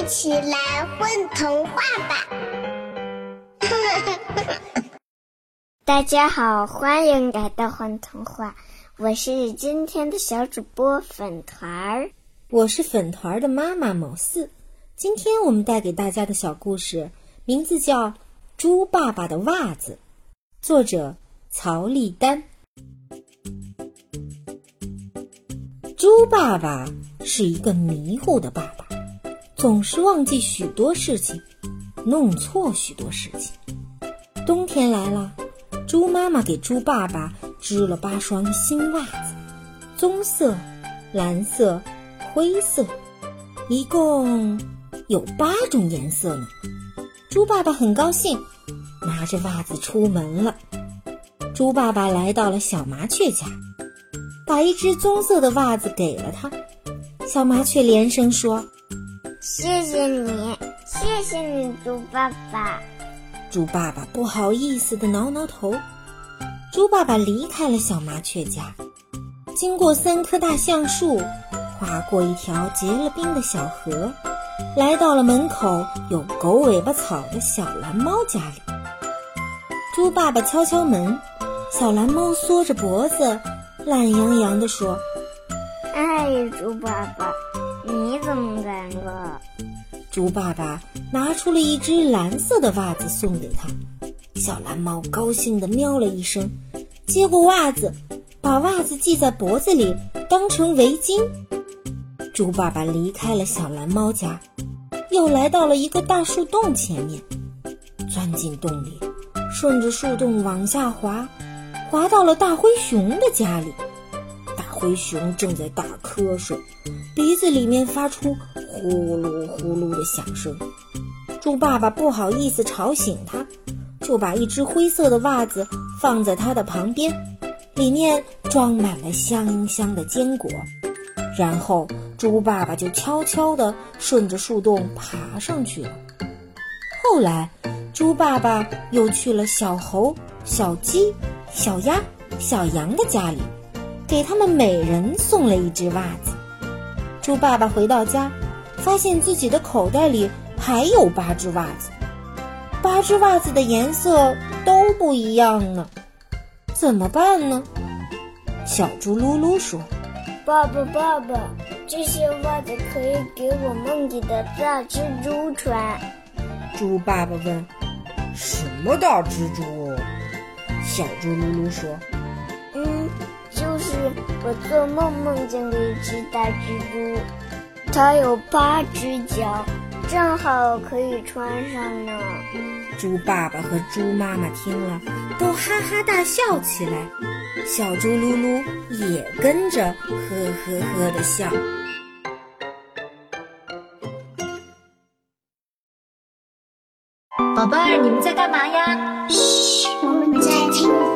一起来混童话吧！大家好，欢迎来到混童话，我是今天的小主播粉团儿，我是粉团儿的妈妈某四。今天我们带给大家的小故事名字叫《猪爸爸的袜子》，作者曹丽丹。猪爸爸是一个迷糊的爸爸，总是忘记许多事情，弄错许多事情。冬天来了，猪妈妈给猪爸爸织了八双新袜子，棕色、蓝色、灰色，一共有八种颜色呢。猪爸爸很高兴，拿着袜子出门了。猪爸爸来到了小麻雀家。把一只棕色的袜子给了他，小麻雀连声说：“谢谢你，谢谢你，猪爸爸。”猪爸爸不好意思地挠挠头。猪爸爸离开了小麻雀家，经过三棵大橡树，跨过一条结了冰的小河，来到了门口有狗尾巴草的小蓝猫家里。猪爸爸敲敲门，小蓝猫缩着脖子。懒洋洋地说：“哎，猪爸爸，你怎么来了？”猪爸爸拿出了一只蓝色的袜子送给他。小蓝猫高兴地喵了一声，接过袜子，把袜子系在脖子里当成围巾。猪爸爸离开了小蓝猫家，又来到了一个大树洞前面，钻进洞里，顺着树洞往下滑。滑到了大灰熊的家里，灰熊正在打瞌睡，鼻子里面发出呼噜呼噜的响声。猪爸爸不好意思吵醒他，就把一只灰色的袜子放在他的旁边，里面装满了香香的坚果。然后猪爸爸就悄悄地顺着树洞爬上去了。后来，猪爸爸又去了小猴、小鸡。小鸭、小羊的家里，给他们每人送了一只袜子。猪爸爸回到家，发现自己的口袋里还有八只袜子，八只袜子的颜色都不一样呢，怎么办呢？小猪噜噜说：“爸爸，爸爸，这些袜子可以给我梦里的大蜘蛛穿。”猪爸爸问：“什么大蜘蛛？”小猪噜噜说：“嗯，就是我做梦梦见了一只大蜘蛛，它有八只脚，正好可以穿上呢。”猪爸爸和猪妈妈听了，都哈哈大笑起来。小猪噜噜也跟着呵呵呵的笑。宝贝儿，你们在干嘛呀？嘘，我们在听。